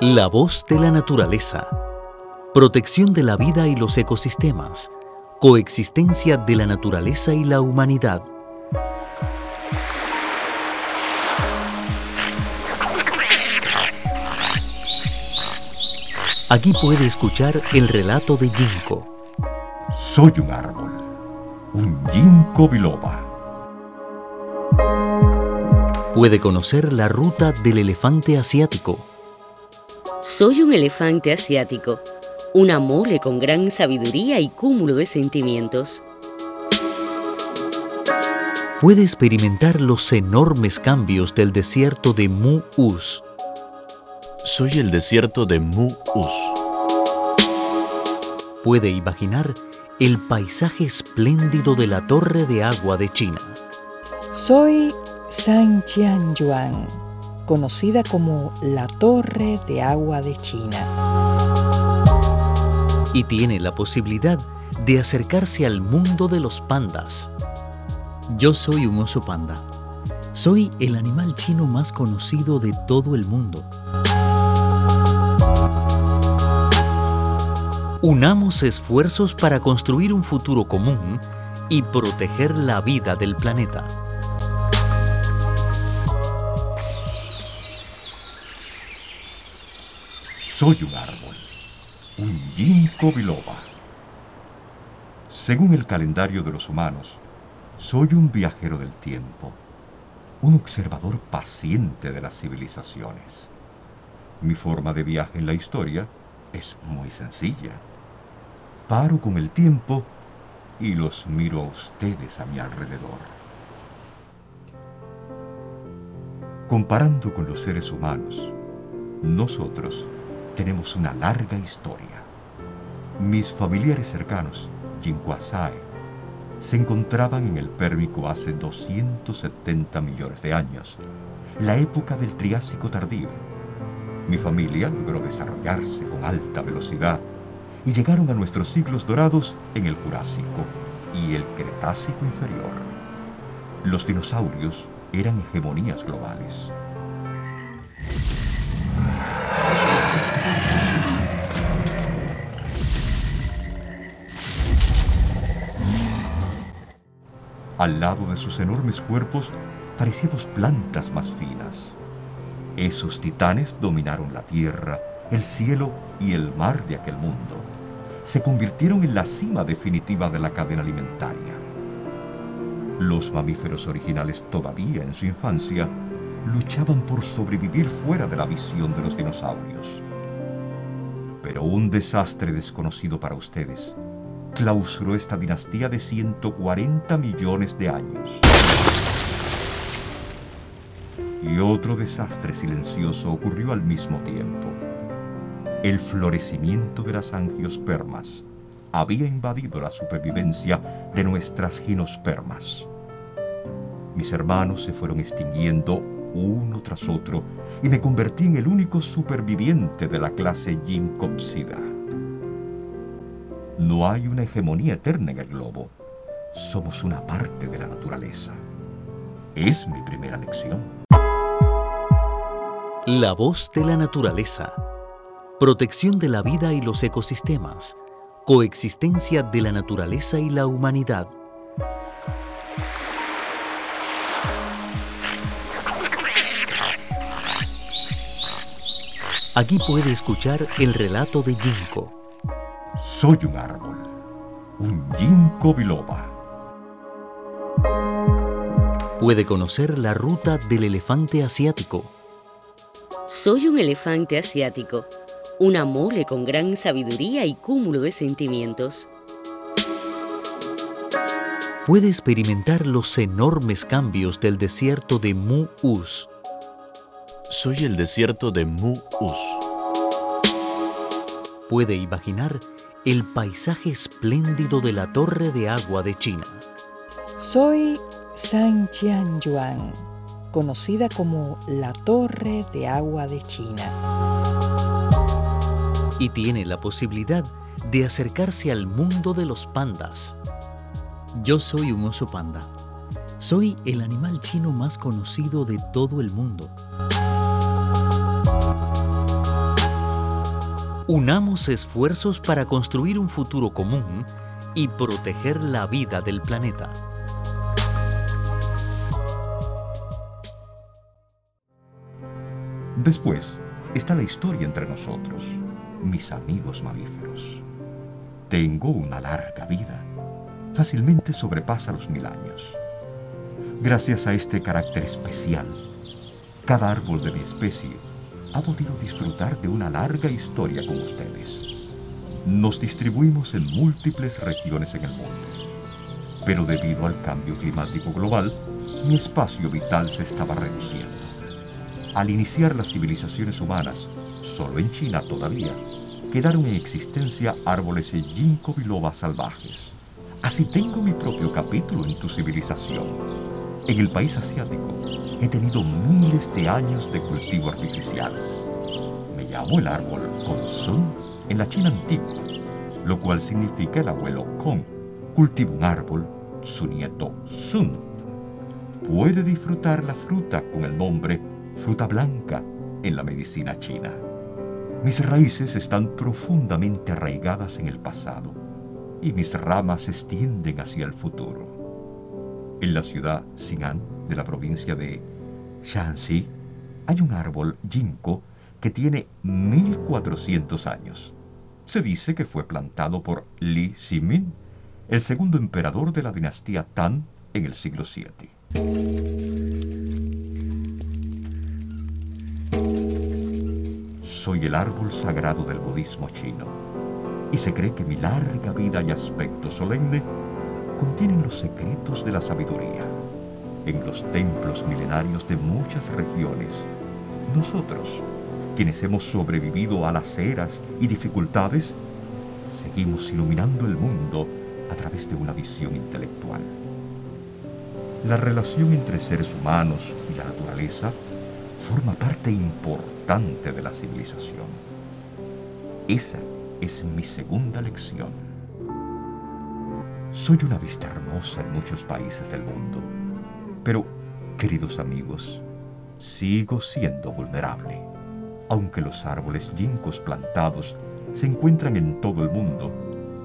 La voz de la naturaleza. Protección de la vida y los ecosistemas. Coexistencia de la naturaleza y la humanidad. Aquí puede escuchar el relato de Ginkgo. Soy un árbol, un ginkgo biloba. Puede conocer la ruta del elefante asiático. Soy un elefante asiático, una mole con gran sabiduría y cúmulo de sentimientos. Puede experimentar los enormes cambios del desierto de Mu-Us. Soy el desierto de Mu-Us. Puede imaginar el paisaje espléndido de la Torre de Agua de China. Soy San Yuan, conocida como la Torre de Agua de China. Y tiene la posibilidad de acercarse al mundo de los pandas. Yo soy un oso panda. Soy el animal chino más conocido de todo el mundo. Unamos esfuerzos para construir un futuro común y proteger la vida del planeta. Soy un árbol, un ginkgo biloba. Según el calendario de los humanos, soy un viajero del tiempo, un observador paciente de las civilizaciones. Mi forma de viaje en la historia es muy sencilla paro con el tiempo y los miro a ustedes a mi alrededor. Comparando con los seres humanos, nosotros tenemos una larga historia. Mis familiares cercanos, Jinquasae, se encontraban en el Pérmico hace 270 millones de años, la época del Triásico tardío. Mi familia logró desarrollarse con alta velocidad y llegaron a nuestros siglos dorados en el Jurásico y el Cretácico inferior. Los dinosaurios eran hegemonías globales. Al lado de sus enormes cuerpos parecíamos plantas más finas. Esos titanes dominaron la tierra, el cielo y el mar de aquel mundo se convirtieron en la cima definitiva de la cadena alimentaria. Los mamíferos originales todavía en su infancia luchaban por sobrevivir fuera de la visión de los dinosaurios. Pero un desastre desconocido para ustedes clausuró esta dinastía de 140 millones de años. Y otro desastre silencioso ocurrió al mismo tiempo el florecimiento de las angiospermas había invadido la supervivencia de nuestras ginospermas. Mis hermanos se fueron extinguiendo uno tras otro y me convertí en el único superviviente de la clase Ginkgopsida. No hay una hegemonía eterna en el globo. Somos una parte de la naturaleza. Es mi primera lección. La voz de la naturaleza protección de la vida y los ecosistemas, coexistencia de la naturaleza y la humanidad. Aquí puede escuchar el relato de Ginkgo. Soy un árbol, un ginkgo biloba. Puede conocer la ruta del elefante asiático. Soy un elefante asiático una mole con gran sabiduría y cúmulo de sentimientos. Puede experimentar los enormes cambios del desierto de Mu-Us. Soy el desierto de Mu-Us. Puede imaginar el paisaje espléndido de la Torre de Agua de China. Soy San Yuan, conocida como la Torre de Agua de China y tiene la posibilidad de acercarse al mundo de los pandas. Yo soy un oso panda. Soy el animal chino más conocido de todo el mundo. Unamos esfuerzos para construir un futuro común y proteger la vida del planeta. Después está la historia entre nosotros, mis amigos mamíferos. Tengo una larga vida. Fácilmente sobrepasa los mil años. Gracias a este carácter especial, cada árbol de mi especie ha podido disfrutar de una larga historia con ustedes. Nos distribuimos en múltiples regiones en el mundo, pero debido al cambio climático global, mi espacio vital se estaba reduciendo. Al iniciar las civilizaciones humanas, solo en China todavía, quedaron en existencia árboles de ginkgo biloba salvajes. Así tengo mi propio capítulo en tu civilización. En el país asiático he tenido miles de años de cultivo artificial. Me llamo el árbol Sun en la China antigua, lo cual significa el abuelo Kong. Cultiva un árbol, su nieto Sun. Puede disfrutar la fruta con el nombre fruta blanca en la medicina china. Mis raíces están profundamente arraigadas en el pasado y mis ramas se extienden hacia el futuro. En la ciudad Xin'an de la provincia de Shanxi hay un árbol ginkgo que tiene 1400 años. Se dice que fue plantado por Li Ximin, el segundo emperador de la dinastía Tan en el siglo VII. soy el árbol sagrado del budismo chino, y se cree que mi larga vida y aspecto solemne contienen los secretos de la sabiduría. En los templos milenarios de muchas regiones, nosotros, quienes hemos sobrevivido a las eras y dificultades, seguimos iluminando el mundo a través de una visión intelectual. La relación entre seres humanos y la naturaleza forma parte importante de la civilización. Esa es mi segunda lección. Soy una vista hermosa en muchos países del mundo, pero, queridos amigos, sigo siendo vulnerable. Aunque los árboles ginkgos plantados se encuentran en todo el mundo,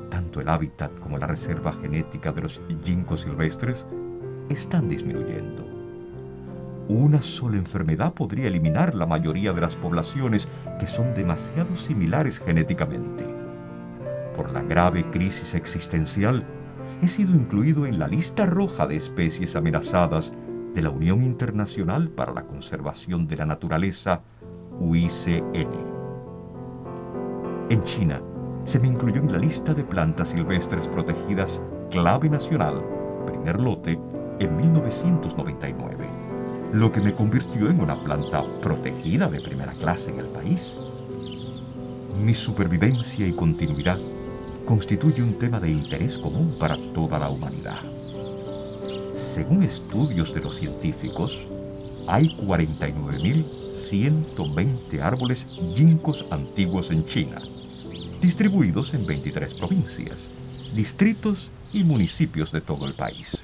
tanto el hábitat como la reserva genética de los ginkgos silvestres están disminuyendo una sola enfermedad podría eliminar la mayoría de las poblaciones que son demasiado similares genéticamente. Por la grave crisis existencial, he sido incluido en la lista roja de especies amenazadas de la Unión Internacional para la Conservación de la Naturaleza, UICN. En China, se me incluyó en la lista de plantas silvestres protegidas clave nacional, primer lote, en 1999 lo que me convirtió en una planta protegida de primera clase en el país. Mi supervivencia y continuidad constituye un tema de interés común para toda la humanidad. Según estudios de los científicos, hay 49.120 árboles ginkgos antiguos en China, distribuidos en 23 provincias, distritos y municipios de todo el país.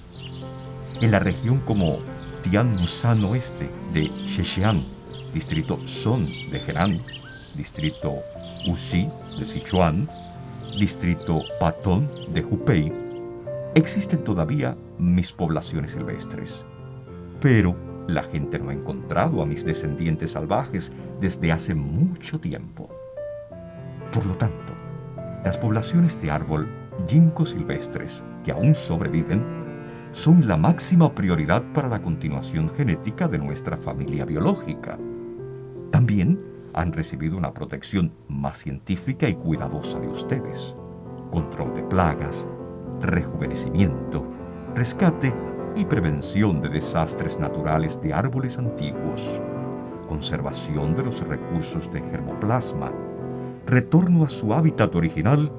En la región como Tianmusan Oeste de Zhejiang, distrito Son de Henan, distrito Uxi de Sichuan, distrito Patón de Hubei, existen todavía mis poblaciones silvestres. Pero la gente no ha encontrado a mis descendientes salvajes desde hace mucho tiempo. Por lo tanto, las poblaciones de árbol ginkgo silvestres que aún sobreviven son la máxima prioridad para la continuación genética de nuestra familia biológica. También han recibido una protección más científica y cuidadosa de ustedes. Control de plagas, rejuvenecimiento, rescate y prevención de desastres naturales de árboles antiguos, conservación de los recursos de germoplasma, retorno a su hábitat original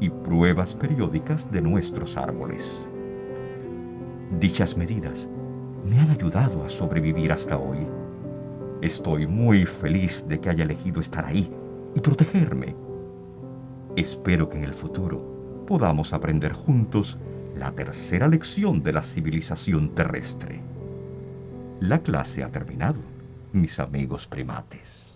y pruebas periódicas de nuestros árboles. Dichas medidas me han ayudado a sobrevivir hasta hoy. Estoy muy feliz de que haya elegido estar ahí y protegerme. Espero que en el futuro podamos aprender juntos la tercera lección de la civilización terrestre. La clase ha terminado, mis amigos primates.